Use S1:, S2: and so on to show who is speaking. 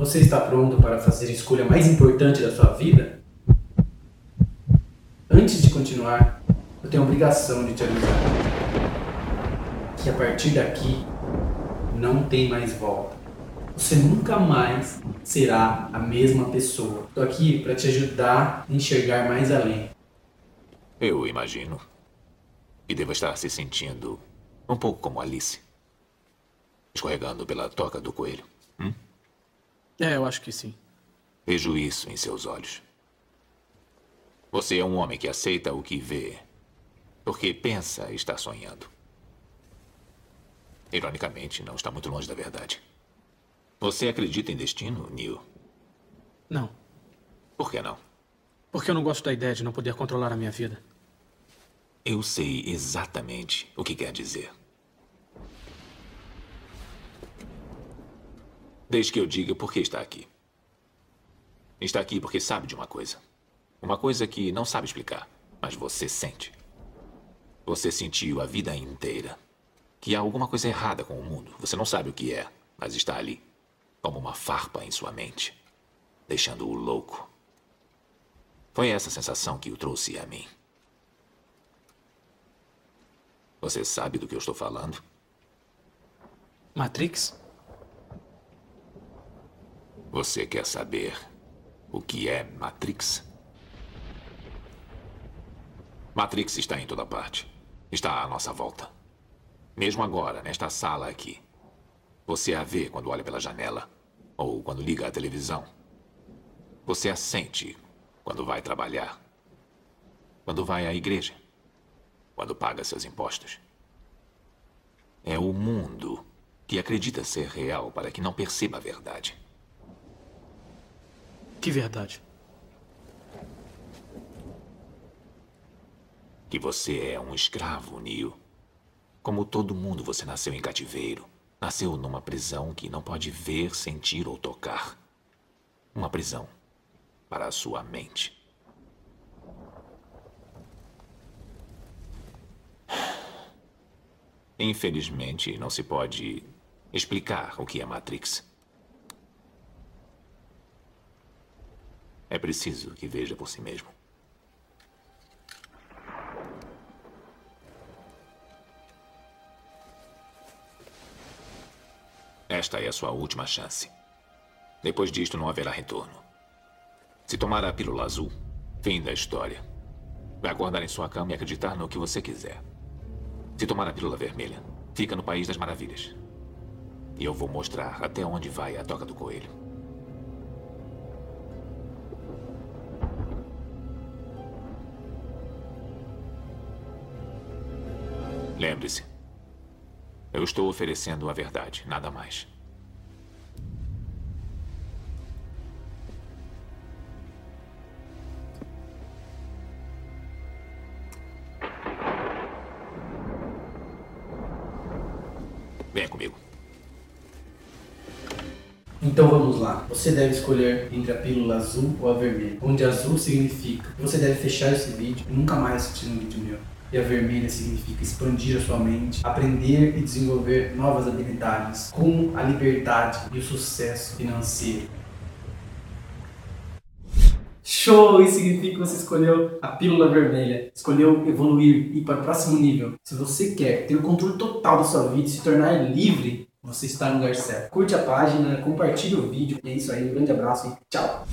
S1: Você está pronto para fazer a escolha mais importante da sua vida? Antes de continuar, eu tenho a obrigação de te avisar que a partir daqui não tem mais volta. Você nunca mais será a mesma pessoa. Estou aqui para te ajudar a enxergar mais além.
S2: Eu imagino. E devo estar se sentindo um pouco como Alice. Escorregando pela toca do coelho.
S3: É, eu acho que sim.
S2: Vejo isso em seus olhos. Você é um homem que aceita o que vê, porque pensa estar sonhando. Ironicamente, não está muito longe da verdade. Você acredita em destino, Neil?
S3: Não.
S2: Por que não?
S3: Porque eu não gosto da ideia de não poder controlar a minha vida.
S2: Eu sei exatamente o que quer dizer. Desde que eu diga por que está aqui. Está aqui porque sabe de uma coisa. Uma coisa que não sabe explicar, mas você sente. Você sentiu a vida inteira que há alguma coisa errada com o mundo. Você não sabe o que é, mas está ali, como uma farpa em sua mente, deixando-o louco. Foi essa sensação que o trouxe a mim. Você sabe do que eu estou falando?
S3: Matrix?
S2: Você quer saber o que é Matrix? Matrix está em toda parte. Está à nossa volta. Mesmo agora, nesta sala aqui. Você a vê quando olha pela janela ou quando liga a televisão. Você a sente quando vai trabalhar, quando vai à igreja, quando paga seus impostos. É o mundo que acredita ser real para que não perceba a verdade.
S3: Que verdade?
S2: Que você é um escravo, Neil. Como todo mundo, você nasceu em cativeiro. Nasceu numa prisão que não pode ver, sentir ou tocar. Uma prisão para a sua mente. Infelizmente, não se pode explicar o que é Matrix. É preciso que veja por si mesmo. Esta é a sua última chance. Depois disto, não haverá retorno. Se tomar a pílula azul, fim da história. Vai acordar em sua cama e acreditar no que você quiser. Se tomar a pílula vermelha, fica no País das Maravilhas. E eu vou mostrar até onde vai a toca do coelho. Lembre-se, eu estou oferecendo a verdade, nada mais. Venha comigo.
S1: Então vamos lá. Você deve escolher entre a pílula azul ou a vermelha. Onde azul significa você deve fechar esse vídeo e nunca mais assistir um vídeo meu. E a vermelha significa expandir a sua mente, aprender e desenvolver novas habilidades com a liberdade e o sucesso financeiro. Show! Isso significa que você escolheu a pílula vermelha, escolheu evoluir e ir para o próximo nível. Se você quer ter o controle total da sua vida e se tornar livre, você está no lugar certo. Curte a página, compartilhe o vídeo. E é isso aí, um grande abraço e tchau!